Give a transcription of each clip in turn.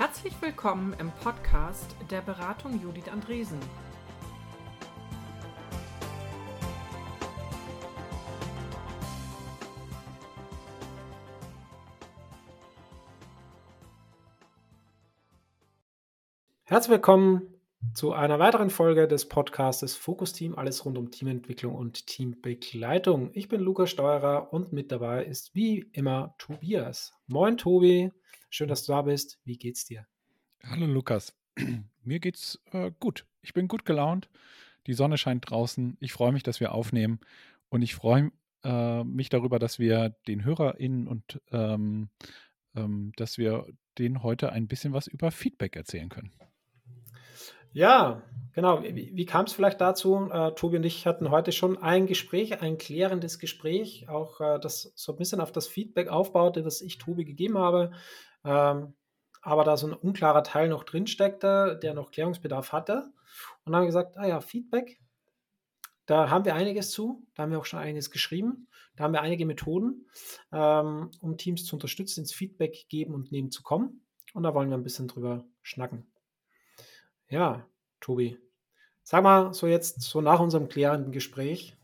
Herzlich willkommen im Podcast der Beratung Judith Andresen. Herzlich willkommen zu einer weiteren Folge des Podcastes Fokus Team, alles rund um Teamentwicklung und Teambegleitung. Ich bin Lukas Steuerer und mit dabei ist wie immer Tobias. Moin Tobi, schön, dass du da bist. Wie geht's dir? Hallo Lukas, mir geht's äh, gut. Ich bin gut gelaunt. Die Sonne scheint draußen. Ich freue mich, dass wir aufnehmen und ich freue äh, mich darüber, dass wir den HörerInnen und ähm, ähm, dass wir denen heute ein bisschen was über Feedback erzählen können. Ja, genau. Wie, wie kam es vielleicht dazu? Äh, Tobi und ich hatten heute schon ein Gespräch, ein klärendes Gespräch, auch äh, das so ein bisschen auf das Feedback aufbaute, das ich Tobi gegeben habe. Ähm, aber da so ein unklarer Teil noch drin steckte, der noch Klärungsbedarf hatte. Und dann gesagt, ah ja, Feedback, da haben wir einiges zu, da haben wir auch schon einiges geschrieben, da haben wir einige Methoden, ähm, um Teams zu unterstützen, ins Feedback geben und nehmen zu kommen. Und da wollen wir ein bisschen drüber schnacken. Ja, Tobi. Sag mal, so jetzt, so nach unserem klärenden Gespräch,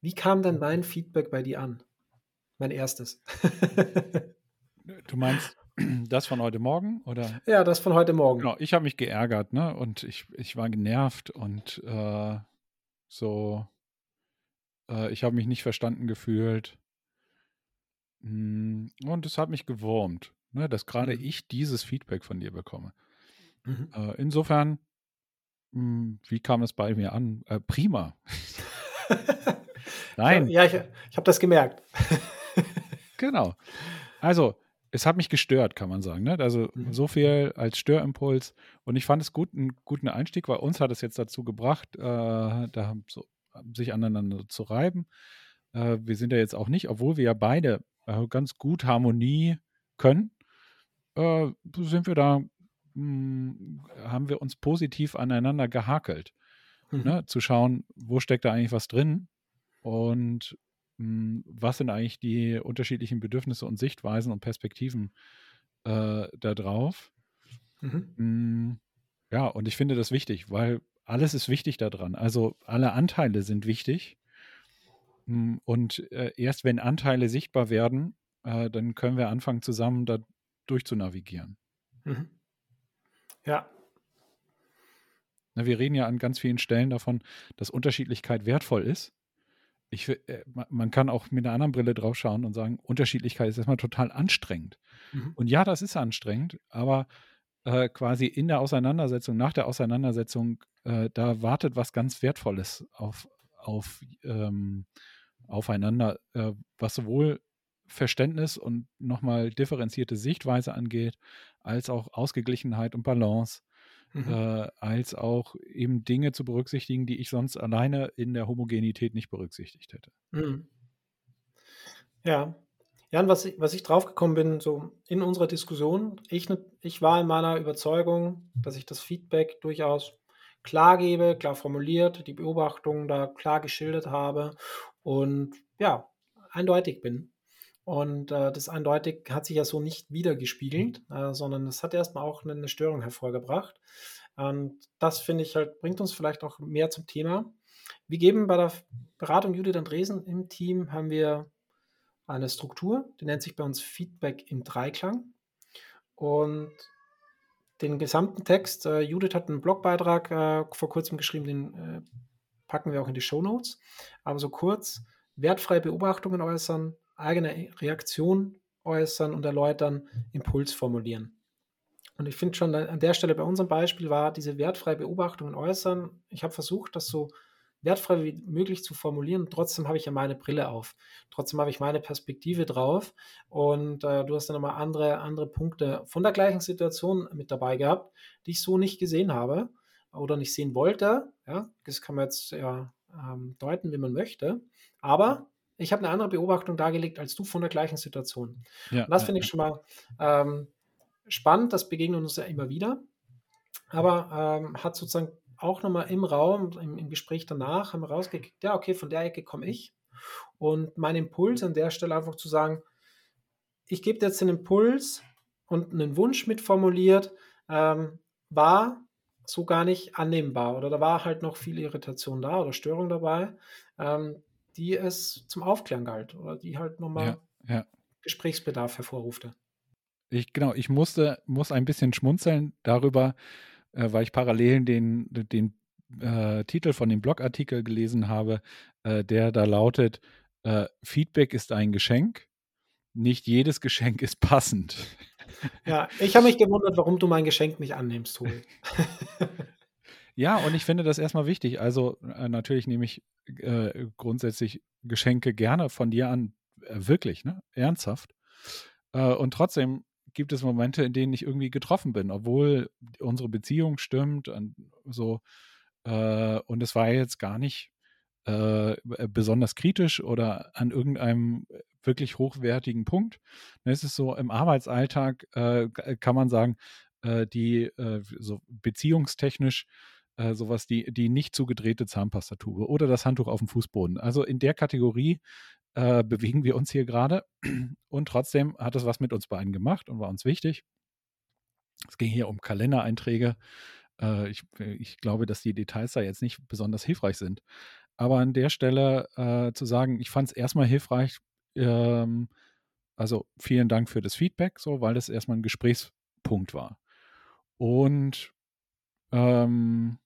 wie kam denn mein Feedback bei dir an? Mein erstes. du meinst das von heute Morgen? Oder? Ja, das von heute Morgen. Genau, ich habe mich geärgert, ne? Und ich, ich war genervt und äh, so, äh, ich habe mich nicht verstanden gefühlt. Hm, und es hat mich gewurmt, ne? dass gerade mhm. ich dieses Feedback von dir bekomme. Mhm. Äh, insofern, mh, hm, wie kam es bei mir an? Äh, prima. Nein. Ja, ich, ich habe das gemerkt. genau. Also, es hat mich gestört, kann man sagen. Ne? Also mhm. so viel als Störimpuls. Und ich fand es gut, einen guten Einstieg, weil uns hat es jetzt dazu gebracht, äh, da so, sich aneinander zu reiben. Äh, wir sind ja jetzt auch nicht, obwohl wir ja beide äh, ganz gut Harmonie können, äh, sind wir da hm, haben wir uns positiv aneinander gehakelt. Mhm. Ne? Zu schauen, wo steckt da eigentlich was drin und mh, hm, was sind eigentlich die unterschiedlichen Bedürfnisse und Sichtweisen und Perspektiven äh, da drauf. Mhm. Mh, hm, ja, und ich finde das wichtig, weil alles ist wichtig daran. Also alle Anteile sind wichtig. Und äh, erst wenn Anteile sichtbar werden, äh, dann können wir anfangen, zusammen da durchzunavigieren. Mhm. Ja. Na, wir reden ja an ganz vielen Stellen davon, dass Unterschiedlichkeit wertvoll ist. Ich, äh, man kann auch mit einer anderen Brille drauf schauen und sagen, Unterschiedlichkeit ist erstmal total anstrengend. Mhm. Und ja, das ist anstrengend, aber äh, quasi in der Auseinandersetzung, nach der Auseinandersetzung, äh, da wartet was ganz Wertvolles auf, auf ähm, aufeinander, äh, was sowohl Verständnis und nochmal differenzierte Sichtweise angeht, als auch Ausgeglichenheit und Balance, mhm. äh, als auch eben Dinge zu berücksichtigen, die ich sonst alleine in der Homogenität nicht berücksichtigt hätte. Mhm. Ja. Jan, was ich, was ich draufgekommen bin, so in unserer Diskussion, ich, ich war in meiner Überzeugung, dass ich das Feedback durchaus klar gebe, klar formuliert, die Beobachtungen da klar geschildert habe und ja, eindeutig bin. Und äh, das eindeutig hat sich ja so nicht wiedergespiegelt, mhm. äh, sondern es hat erstmal auch eine, eine Störung hervorgebracht. Und das finde ich halt, bringt uns vielleicht auch mehr zum Thema. Wir geben bei der Beratung Judith Andresen im Team haben wir eine Struktur, die nennt sich bei uns Feedback im Dreiklang. Und den gesamten Text, äh, Judith hat einen Blogbeitrag äh, vor kurzem geschrieben, den äh, packen wir auch in die Show Notes. Aber so kurz, wertfreie Beobachtungen äußern, eigene Reaktion äußern und erläutern, Impuls formulieren. Und ich finde schon an der Stelle bei unserem Beispiel war diese wertfreie Beobachtung äußern. Ich habe versucht, das so wertfrei wie möglich zu formulieren. Trotzdem habe ich ja meine Brille auf. Trotzdem habe ich meine Perspektive drauf. Und äh, du hast dann nochmal andere, andere Punkte von der gleichen Situation mit dabei gehabt, die ich so nicht gesehen habe oder nicht sehen wollte. Ja, das kann man jetzt ja ähm, deuten, wie man möchte. Aber ich habe eine andere Beobachtung dargelegt als du von der gleichen Situation. Ja, und das ja, finde ich schon mal ähm, spannend, das begegnet uns ja immer wieder. Aber ähm, hat sozusagen auch nochmal im Raum, im, im, Gespräch danach, haben wir rausgekriegt, ja, okay, von der Ecke komme ich. Und mein Impuls an der Stelle einfach zu sagen, ich gebe dir jetzt den Impuls und einen Wunsch mitformuliert, ähm, war so gar nicht annehmbar oder da war halt noch viel Irritation da oder Störung dabei, ähm, die es zum Aufklären galt oder die halt nochmal ja, ja. Gesprächsbedarf hervorrufte. Ich, genau, ich musste, muss ein bisschen schmunzeln darüber, äh, weil ich parallel den, den äh, Titel von dem Blogartikel gelesen habe, äh, der da lautet, äh, Feedback ist ein Geschenk, nicht jedes Geschenk ist passend. Ja, ich habe mich gewundert, warum du mein Geschenk nicht annimmst, Tobi. ja, und ich finde das erstmal wichtig. Also äh, natürlich nehme ich äh, grundsätzlich Geschenke gerne von dir an, äh, wirklich, ne? ernsthaft. Äh, und trotzdem gibt es Momente, in denen ich irgendwie getroffen bin, obwohl unsere Beziehung stimmt und so. Äh, und es war jetzt gar nicht äh, besonders kritisch oder an irgendeinem wirklich hochwertigen Punkt. Es ist so, im Arbeitsalltag kann man sagen, die so beziehungstechnisch äh, sowas, die, die nicht zugedrehte Zahnpastatube oder das Handtuch auf dem Fußboden. Also in der Kategorie äh, bewegen wir uns hier gerade und trotzdem hat es was mit uns beiden gemacht und war uns wichtig. Es ging hier um Kalendereinträge. Äh, ich, ich glaube, dass die Details da jetzt nicht besonders hilfreich sind. Aber an der Stelle äh, zu sagen, ich fand es erstmal hilfreich, ähm, also vielen Dank für das Feedback, so, weil das erstmal ein Gesprächspunkt war. Und ähm,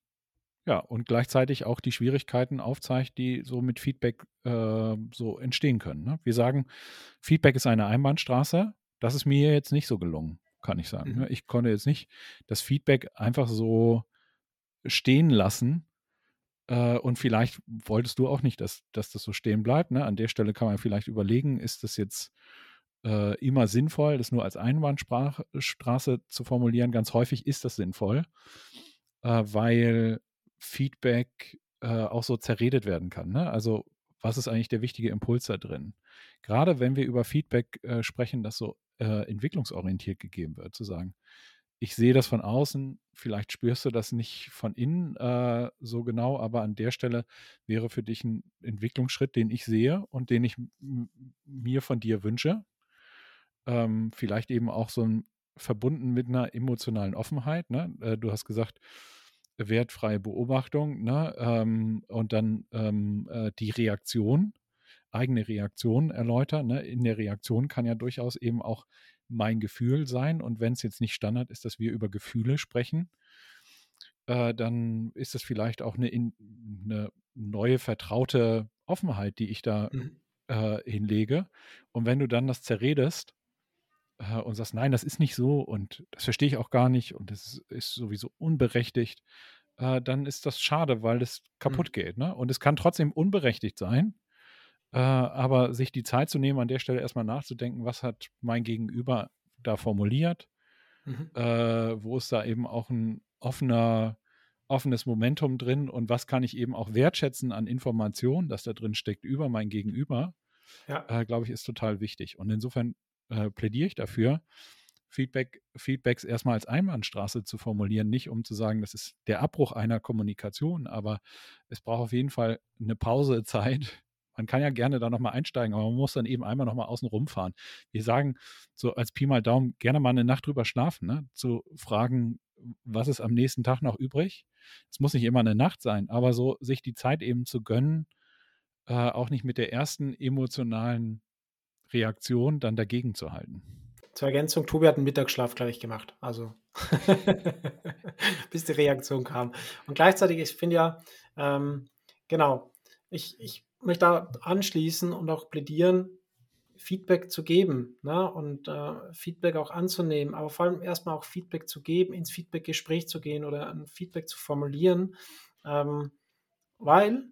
ja, und gleichzeitig auch die Schwierigkeiten aufzeigt, die so mit Feedback äh, so entstehen können. Ne? Wir sagen, Feedback ist eine Einbahnstraße. Das ist mir jetzt nicht so gelungen, kann ich sagen. Mhm. Ne? Ich konnte jetzt nicht das Feedback einfach so stehen lassen, äh, und vielleicht wolltest du auch nicht, dass, dass das so stehen bleibt. Ne? An der Stelle kann man vielleicht überlegen, ist das jetzt äh, immer sinnvoll, das nur als Einbahnstraße zu formulieren? Ganz häufig ist das sinnvoll, äh, weil Feedback äh, auch so zerredet werden kann. Ne? Also was ist eigentlich der wichtige Impuls da drin? Gerade wenn wir über Feedback äh, sprechen, das so äh, entwicklungsorientiert gegeben wird, zu sagen, ich sehe das von außen, vielleicht spürst du das nicht von innen äh, so genau, aber an der Stelle wäre für dich ein Entwicklungsschritt, den ich sehe und den ich mir von dir wünsche. Ähm, vielleicht eben auch so ein verbunden mit einer emotionalen Offenheit. Ne? Äh, du hast gesagt, wertfreie Beobachtung ne? Ähm, und dann ähm, äh, die Reaktion, eigene Reaktion erläutern. Ne? In der Reaktion kann ja durchaus eben auch mein Gefühl sein. Und wenn es jetzt nicht Standard ist, dass wir über Gefühle sprechen, äh, dann ist das vielleicht auch eine, eine, neue, vertraute Offenheit, die ich da mhm. äh, hinlege. Und wenn du dann das zerredest äh, und sagst, nein, das ist nicht so und das verstehe ich auch gar nicht und das ist, sowieso unberechtigt, äh, dann ist das schade, weil es kaputt mhm. geht. Ne? Und es kann trotzdem unberechtigt sein. Äh, aber sich die Zeit zu nehmen, an der Stelle erstmal nachzudenken, was hat mein Gegenüber da formuliert, mhm. äh, wo ist da eben auch ein offener, offenes Momentum drin und was kann ich eben auch wertschätzen an Informationen, das da drin steckt über mein Gegenüber, ja. äh, glaube ich, ist total wichtig. Und insofern äh, plädiere ich dafür, Feedback, Feedbacks erstmal als Einbahnstraße zu formulieren, nicht um zu sagen, das ist der Abbruch einer Kommunikation, aber es braucht auf jeden Fall eine Pausezeit, man kann ja gerne da nochmal einsteigen, aber man muss dann eben einmal nochmal außen rumfahren. Wir sagen so als Pi mal Daumen gerne mal eine Nacht drüber schlafen, ne? zu fragen, was ist am nächsten Tag noch übrig. Es muss nicht immer eine Nacht sein, aber so sich die Zeit eben zu gönnen, äh, auch nicht mit der ersten emotionalen Reaktion dann dagegen zu halten. Zur Ergänzung, Tobi hat einen Mittagsschlaf gleich gemacht. Also bis die Reaktion kam. Und gleichzeitig, ich finde ja, ähm, genau, ich, ich möchte da anschließen und auch plädieren, Feedback zu geben ne? und äh, Feedback auch anzunehmen, aber vor allem erstmal auch Feedback zu geben, ins Feedback-Gespräch zu gehen oder ein Feedback zu formulieren, ähm, weil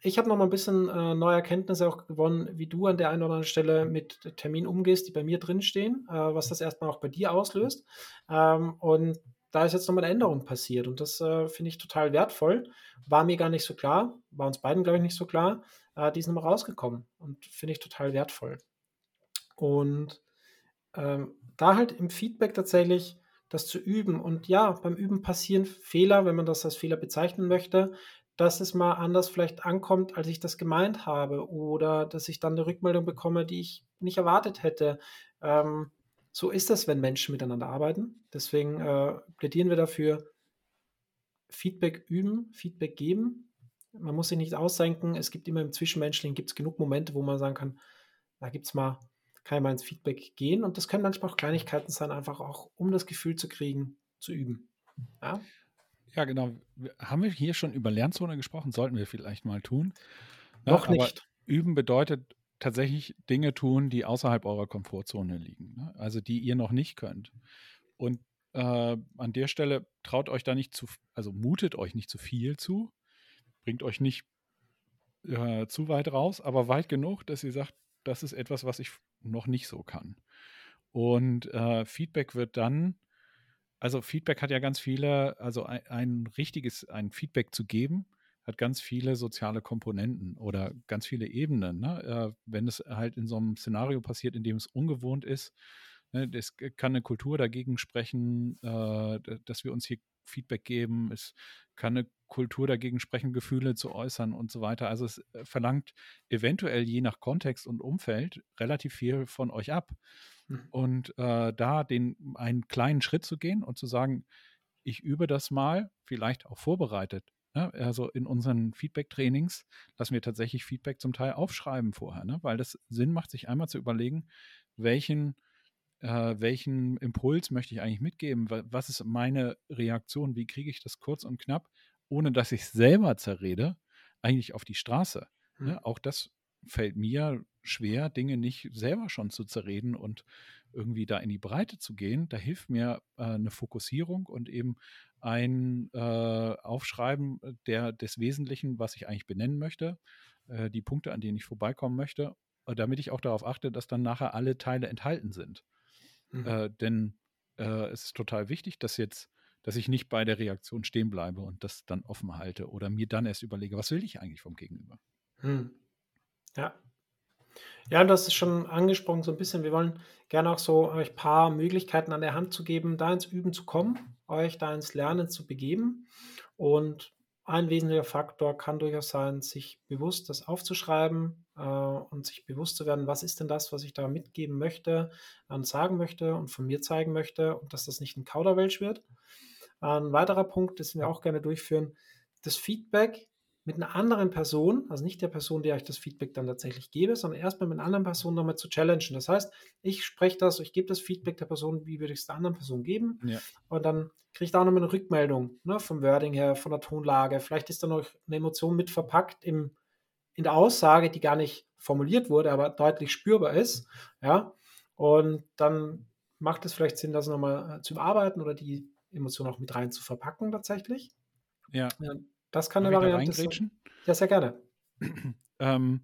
ich habe noch mal ein bisschen äh, neue Erkenntnisse auch gewonnen, wie du an der einen oder anderen Stelle mit Terminen umgehst, die bei mir drinstehen, äh, was das erstmal auch bei dir auslöst. Ähm, und da ist jetzt nochmal eine Änderung passiert und das äh, finde ich total wertvoll. War mir gar nicht so klar, war uns beiden, glaube ich, nicht so klar. Äh, die ist nochmal rausgekommen und finde ich total wertvoll. Und ähm, da halt im Feedback tatsächlich das zu üben. Und ja, beim Üben passieren Fehler, wenn man das als Fehler bezeichnen möchte, dass es mal anders vielleicht ankommt, als ich das gemeint habe oder dass ich dann eine Rückmeldung bekomme, die ich nicht erwartet hätte. Ähm, so ist das, wenn Menschen miteinander arbeiten. Deswegen äh, plädieren wir dafür, Feedback üben, Feedback geben. Man muss sich nicht aussenken. Es gibt immer im Zwischenmenschlichen gibt's genug Momente, wo man sagen kann, da gibt's mal, kann ich mal ins Feedback gehen. Und das können manchmal auch Kleinigkeiten sein, einfach auch, um das Gefühl zu kriegen, zu üben. Ja, ja genau. Haben wir hier schon über Lernzone gesprochen? Sollten wir vielleicht mal tun. Ja, Noch nicht. Üben bedeutet tatsächlich Dinge tun, die außerhalb eurer Komfortzone liegen. Ne? Also die ihr noch nicht könnt. Und äh, an der Stelle traut euch da nicht zu, also mutet euch nicht zu viel zu, bringt euch nicht äh, zu weit raus, aber weit genug, dass ihr sagt, das ist etwas, was ich noch nicht so kann. Und äh, Feedback wird dann, also Feedback hat ja ganz viele, also ein, ein richtiges, ein Feedback zu geben, hat ganz viele soziale Komponenten oder ganz viele Ebenen. Ne? Äh, wenn es halt in so einem Szenario passiert, in dem es ungewohnt ist, ne, es kann eine Kultur dagegen sprechen, äh, dass wir uns hier Feedback geben. Es kann eine Kultur dagegen sprechen, Gefühle zu äußern und so weiter. Also es äh, verlangt eventuell je nach Kontext und Umfeld relativ viel von euch ab. Mhm. Und äh, da den einen kleinen Schritt zu gehen und zu sagen, ich übe das mal, vielleicht auch vorbereitet Ne? Also in unseren Feedback-Trainings lassen wir tatsächlich Feedback zum Teil aufschreiben vorher, ne? weil das Sinn macht, sich einmal zu überlegen, welchen, äh, welchen Impuls möchte ich eigentlich mitgeben, was ist meine Reaktion, wie kriege ich das kurz und knapp, ohne dass ich selber zerrede, eigentlich auf die Straße. Mhm. Ne? Auch das fällt mir schwer, Dinge nicht selber schon zu zerreden und irgendwie da in die Breite zu gehen. Da hilft mir äh, eine Fokussierung und eben ein äh, Aufschreiben der, des Wesentlichen, was ich eigentlich benennen möchte, äh, die Punkte, an denen ich vorbeikommen möchte, äh, damit ich auch darauf achte, dass dann nachher alle Teile enthalten sind. Mhm. Äh, denn äh, es ist total wichtig, dass jetzt dass ich nicht bei der Reaktion stehen bleibe und das dann offen halte oder mir dann erst überlege, was will ich eigentlich vom Gegenüber. Hm. Ja, ja, das ist schon angesprochen so ein bisschen. Wir wollen gerne auch so euch ein paar Möglichkeiten an der Hand zu geben, da ins Üben zu kommen, euch da ins Lernen zu begeben. Und ein wesentlicher Faktor kann durchaus sein, sich bewusst das aufzuschreiben äh, und sich bewusst zu werden, was ist denn das, was ich da mitgeben möchte und sagen möchte und von mir zeigen möchte und dass das nicht ein Kauderwelsch wird. Ein weiterer Punkt, das wir auch gerne durchführen, das Feedback mit einer anderen Person, also nicht der Person, der ich das Feedback dann tatsächlich gebe, sondern erstmal mit einer anderen Person nochmal zu challengen. Das heißt, ich spreche das, ich gebe das Feedback der Person, wie würde ich es der anderen Person geben? Ja. Und dann kriege ich da auch nochmal eine Rückmeldung ne, vom Wording her, von der Tonlage. Vielleicht ist da noch eine Emotion mit verpackt im, in der Aussage, die gar nicht formuliert wurde, aber deutlich spürbar ist. Ja. Und dann macht es vielleicht Sinn, das nochmal äh, zu überarbeiten oder die Emotion auch mit rein zu verpacken tatsächlich. Ja. Das kann eine Variante sein. Ja, sehr gerne. ähm,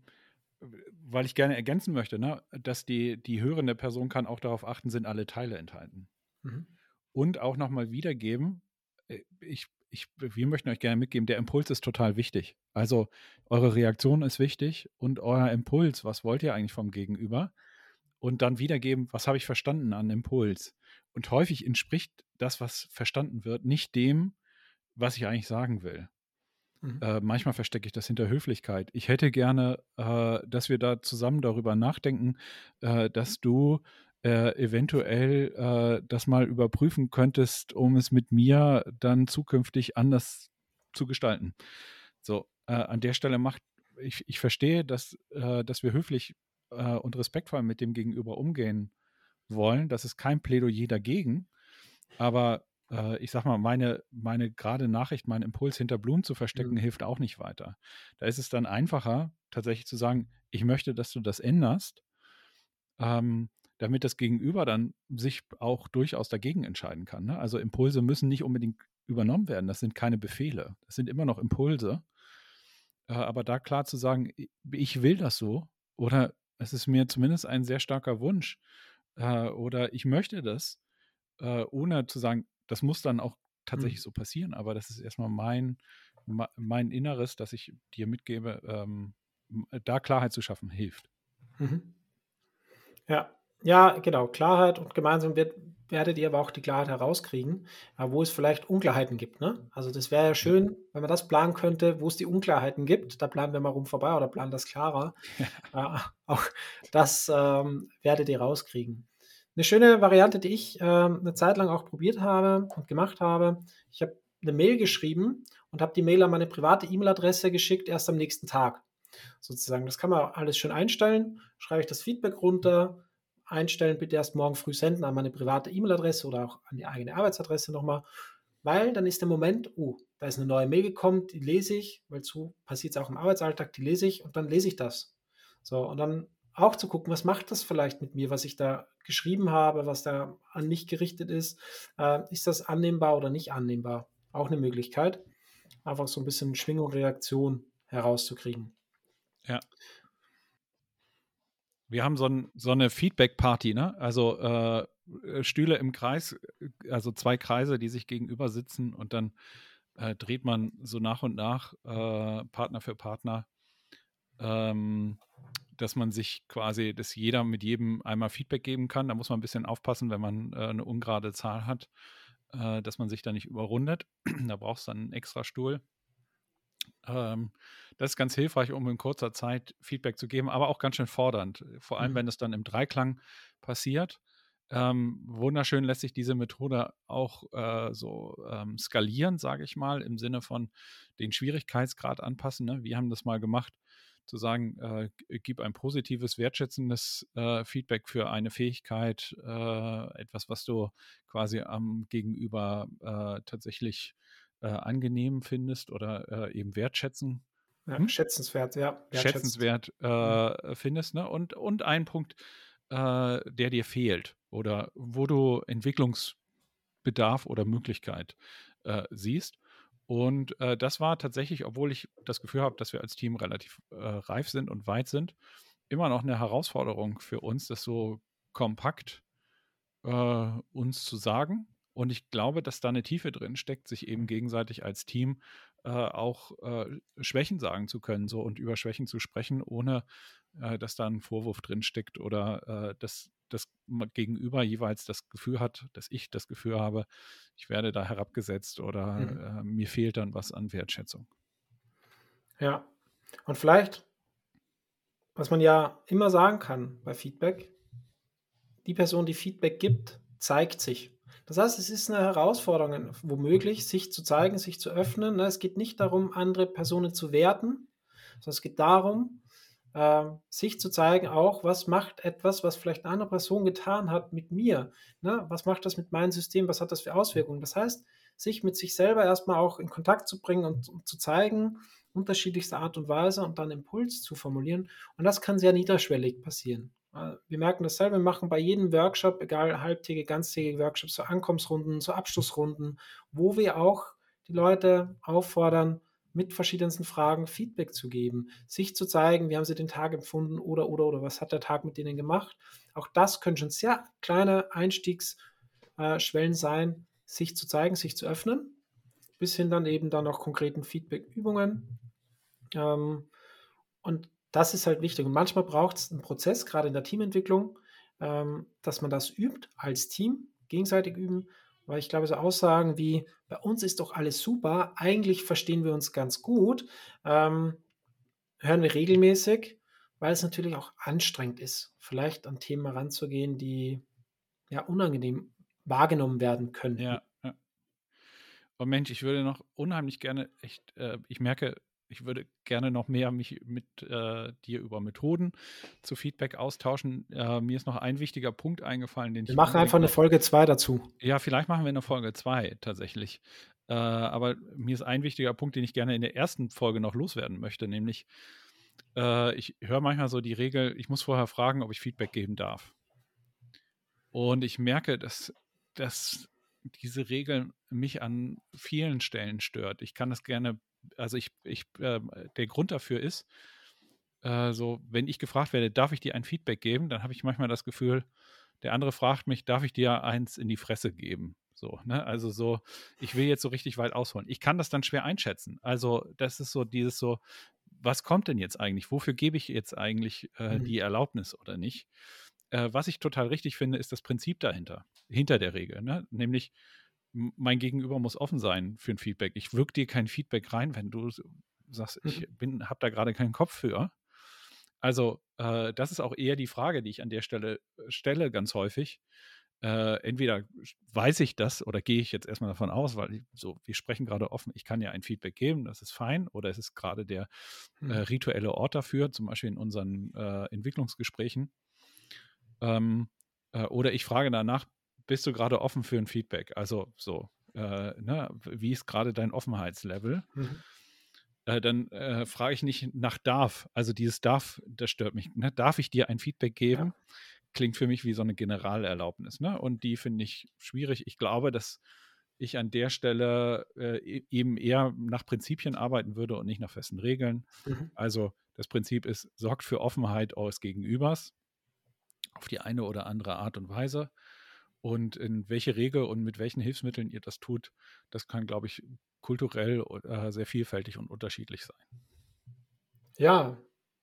weil ich gerne ergänzen möchte, ne, dass die, die hörende Person kann auch darauf achten, sind alle Teile enthalten. Mhm. Und auch nochmal wiedergeben, äh, ich, ich, wir möchten euch gerne mitgeben, der Impuls ist total wichtig. Also eure Reaktion ist wichtig und euer Impuls, was wollt ihr eigentlich vom Gegenüber? Und dann wiedergeben, was habe ich verstanden an Impuls? Und häufig entspricht das, was verstanden wird, nicht dem, was ich eigentlich sagen will. Mhm. Äh, manchmal verstecke ich das hinter Höflichkeit. Ich hätte gerne, äh, dass wir da zusammen darüber nachdenken, äh, dass du äh, eventuell äh, das mal überprüfen könntest, um es mit mir dann zukünftig anders zu gestalten. So, äh, an der Stelle macht, ich, ich verstehe, dass, dass wir höflich und respektvoll mit dem Gegenüber umgehen wollen. Das ist kein Plädoyer dagegen. Aber äh, ich sag mal, meine, meine gerade Nachricht, mein Impuls hinter Blumen zu verstecken, mhm. hilft auch nicht weiter. Da ist es dann einfacher, tatsächlich zu sagen, ich möchte, dass du das änderst, ähm, damit das Gegenüber dann sich auch durchaus dagegen entscheiden kann. Ne? Also Impulse müssen nicht unbedingt übernommen werden. Das sind keine Befehle. Das sind immer noch Impulse. Äh, aber da klar zu sagen, ich will das so oder es ist mir zumindest ein sehr starker Wunsch äh, oder ich möchte das, äh, ohne zu sagen, das muss dann auch tatsächlich mhm. so passieren, aber das ist erstmal mein, mein Inneres, das ich dir mitgebe, ähm, da Klarheit zu schaffen, hilft. Mhm. Ja, ja, genau. Klarheit und gemeinsam wird, werdet ihr aber auch die Klarheit herauskriegen, wo es vielleicht Unklarheiten gibt. Ne? Also das wäre ja schön, wenn man das planen könnte, wo es die Unklarheiten gibt. Da planen wir mal rum vorbei oder planen das klarer. Ja. Äh, auch das ähm, werdet ihr rauskriegen. Eine schöne Variante, die ich äh, eine Zeit lang auch probiert habe und gemacht habe. Ich habe eine Mail geschrieben und habe die Mail an meine private E-Mail-Adresse geschickt, erst am nächsten Tag. Sozusagen. Das kann man alles schön einstellen. Schreibe ich das Feedback runter, einstellen, bitte erst morgen früh senden an meine private E-Mail-Adresse oder auch an die eigene Arbeitsadresse nochmal. Weil dann ist der Moment, oh, da ist eine neue Mail gekommen, die lese ich, weil so passiert es auch im Arbeitsalltag, die lese ich und dann lese ich das. So, und dann auch zu gucken, was macht das vielleicht mit mir, was ich da geschrieben habe, was da an mich gerichtet ist. Äh, ist das annehmbar oder nicht annehmbar? Auch eine Möglichkeit, einfach so ein bisschen Schwingung, Reaktion herauszukriegen. Ja. Wir haben so, ein, so eine Feedback-Party, ne? Also äh, Stühle im Kreis, also zwei Kreise, die sich gegenüber sitzen und dann äh, dreht man so nach und nach äh, Partner für Partner ähm, dass man sich quasi, dass jeder mit jedem einmal Feedback geben kann. Da muss man ein bisschen aufpassen, wenn man äh, eine ungerade Zahl hat, äh, dass man sich da nicht überrundet. da brauchst du dann einen extra Stuhl. Ähm, das ist ganz hilfreich, um in kurzer Zeit Feedback zu geben, aber auch ganz schön fordernd. Vor allem, mhm. wenn es dann im Dreiklang passiert. Ähm, wunderschön lässt sich diese Methode auch äh, so ähm, skalieren, sage ich mal, im Sinne von den Schwierigkeitsgrad anpassen. Ne? Wir haben das mal gemacht zu sagen, äh, gib ein positives, wertschätzendes äh, Feedback für eine Fähigkeit, äh, etwas, was du quasi am Gegenüber äh, tatsächlich äh, angenehm findest oder äh, eben wertschätzen. Ja, hm? Schätzenswert, ja. Schätzenswert mhm. findest. Ne? Und, und ein Punkt, der dir fehlt oder wo du Entwicklungsbedarf oder Möglichkeit siehst. Und äh, das war tatsächlich, obwohl ich das Gefühl habe, dass wir als Team relativ äh, reif sind und weit sind, immer noch eine Herausforderung für uns, das so kompakt äh, uns zu sagen. Und ich glaube, dass da eine Tiefe drin steckt, sich eben gegenseitig als Team äh, auch äh, Schwächen sagen zu können so und über Schwächen zu sprechen, ohne äh, dass da ein Vorwurf drin steckt oder dass das Gegenüber jeweils das Gefühl hat, dass ich das Gefühl habe, ich werde da herabgesetzt oder mhm. äh, mir fehlt dann was an Wertschätzung. Ja, und vielleicht, was man ja immer sagen kann bei Feedback, die Person, die Feedback gibt, zeigt sich. Das heißt, es ist eine Herausforderung, womöglich, sich zu zeigen, sich zu öffnen. Es geht nicht darum, andere Personen zu werten, sondern es geht darum, äh, sich zu zeigen, auch was macht etwas, was vielleicht eine andere Person getan hat mit mir. Ne? Was macht das mit meinem System? Was hat das für Auswirkungen? Das heißt, sich mit sich selber erstmal auch in Kontakt zu bringen und, und zu zeigen, unterschiedlichster Art und Weise und dann Impuls zu formulieren. Und das kann sehr niederschwellig passieren. Wir merken das selber, wir machen bei jedem Workshop, egal halbtägige, ganztägige Workshops, so Ankommensrunden, so Abschlussrunden, wo wir auch die Leute auffordern, mit verschiedensten Fragen Feedback zu geben, sich zu zeigen, wie haben sie den Tag empfunden oder, oder, oder was hat der Tag mit denen gemacht. Auch das können schon sehr kleine Einstiegsschwellen äh, sein, sich zu zeigen, sich zu öffnen, bis hin dann eben dann auch konkreten Feedback-Übungen. Ähm, und das ist halt wichtig. Und manchmal braucht es einen Prozess, gerade in der Teamentwicklung, ähm, dass man das übt, als Team gegenseitig üben, weil ich glaube, so Aussagen wie, bei uns ist doch alles super, eigentlich verstehen wir uns ganz gut, ähm, hören wir regelmäßig, weil es natürlich auch anstrengend ist, vielleicht an Themen ranzugehen, die ja unangenehm wahrgenommen werden können. Ja, ja. Oh Mensch, ich würde noch unheimlich gerne, echt, äh, ich merke, ich würde gerne noch mehr mich mit äh, dir über Methoden zu Feedback austauschen. Äh, mir ist noch ein wichtiger Punkt eingefallen, den wir ich. Wir machen einfach eine Folge 2 dazu. Ja, vielleicht machen wir eine Folge 2 tatsächlich. Äh, aber mir ist ein wichtiger Punkt, den ich gerne in der ersten Folge noch loswerden möchte, nämlich äh, ich höre manchmal so die Regel, ich muss vorher fragen, ob ich Feedback geben darf. Und ich merke, dass, dass diese Regel mich an vielen Stellen stört. Ich kann das gerne also ich, ich äh, der Grund dafür ist, äh, so, wenn ich gefragt werde, darf ich dir ein Feedback geben, dann habe ich manchmal das Gefühl, der andere fragt mich, darf ich dir eins in die Fresse geben? So, ne? Also so, ich will jetzt so richtig weit ausholen. Ich kann das dann schwer einschätzen. Also, das ist so dieses so, was kommt denn jetzt eigentlich? Wofür gebe ich jetzt eigentlich äh, mhm. die Erlaubnis oder nicht? Äh, was ich total richtig finde, ist das Prinzip dahinter, hinter der Regel. Ne? Nämlich, mein Gegenüber muss offen sein für ein Feedback. Ich wirke dir kein Feedback rein, wenn du sagst, ich mhm. habe da gerade keinen Kopf für. Also äh, das ist auch eher die Frage, die ich an der Stelle äh, stelle, ganz häufig. Äh, entweder weiß ich das oder gehe ich jetzt erstmal davon aus, weil ich, so, wir sprechen gerade offen, ich kann ja ein Feedback geben, das ist fein, oder es ist gerade der äh, hm. rituelle Ort dafür, zum Beispiel in unseren äh, Entwicklungsgesprächen. Ähm, äh, oder ich frage danach, bist du gerade offen für ein Feedback? Also so, ne, wie ist gerade dein Offenheitslevel? Mhm äh, dann äh, frage ich nicht nach darf. Also dieses darf, das stört mich. Ne? Darf ich dir ein Feedback geben? Ja. Klingt für mich wie so eine Generalerlaubnis. Ne? Und die finde ich schwierig. Ich glaube, dass ich an der Stelle äh, e-, eben eher nach Prinzipien arbeiten würde und nicht nach festen Regeln. Mhm. Also das Prinzip ist, sorgt für Offenheit eures Gegenübers auf die eine oder andere Art und Weise. Und in welche Regel und mit welchen Hilfsmitteln ihr das tut, das kann, glaube ich, kulturell äh, sehr vielfältig und unterschiedlich sein. Ja,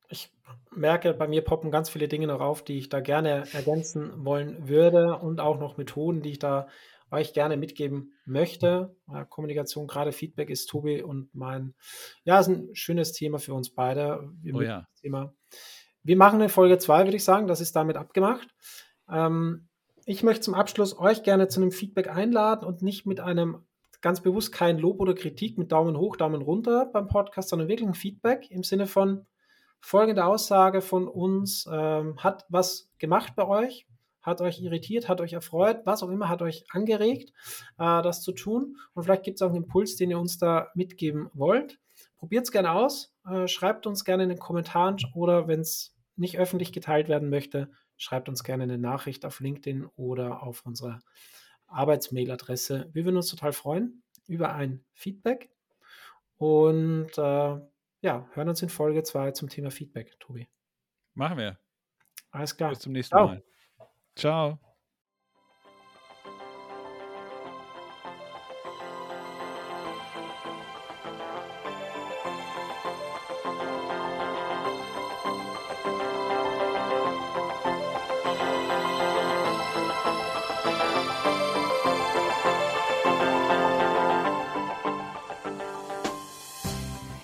ich merke, bei mir poppen ganz viele Dinge noch auf, die ich da gerne ergänzen wollen würde und auch noch Methoden, die ich da euch gerne mitgeben möchte. Kommunikation, gerade Feedback ist Tobi und mein, ja, ist ein schönes Thema für uns beide. Wir, oh ja. Thema. Wir machen eine Folge 2, würde ich sagen. Das ist damit abgemacht. Ähm, ich möchte zum Abschluss euch gerne zu einem Feedback einladen und nicht mit einem ganz bewusst kein Lob oder Kritik mit Daumen hoch, Daumen runter beim Podcast, sondern wirklich ein Feedback im Sinne von folgende Aussage von uns ähm, hat was gemacht bei euch, hat euch irritiert, hat euch erfreut, was auch immer, hat euch angeregt, äh, das zu tun. Und vielleicht gibt es auch einen Impuls, den ihr uns da mitgeben wollt. Probiert es gerne aus, äh, schreibt uns gerne in den Kommentaren oder wenn es nicht öffentlich geteilt werden möchte, schreibt uns gerne eine Nachricht auf LinkedIn oder auf unserer Arbeitsmailadresse. Wir würden uns total freuen über ein Feedback und äh, ja, hören uns in Folge 2 zum Thema Feedback, Tobi. Machen wir. Alles klar. Bis zum nächsten Ciao. Mal. Ciao.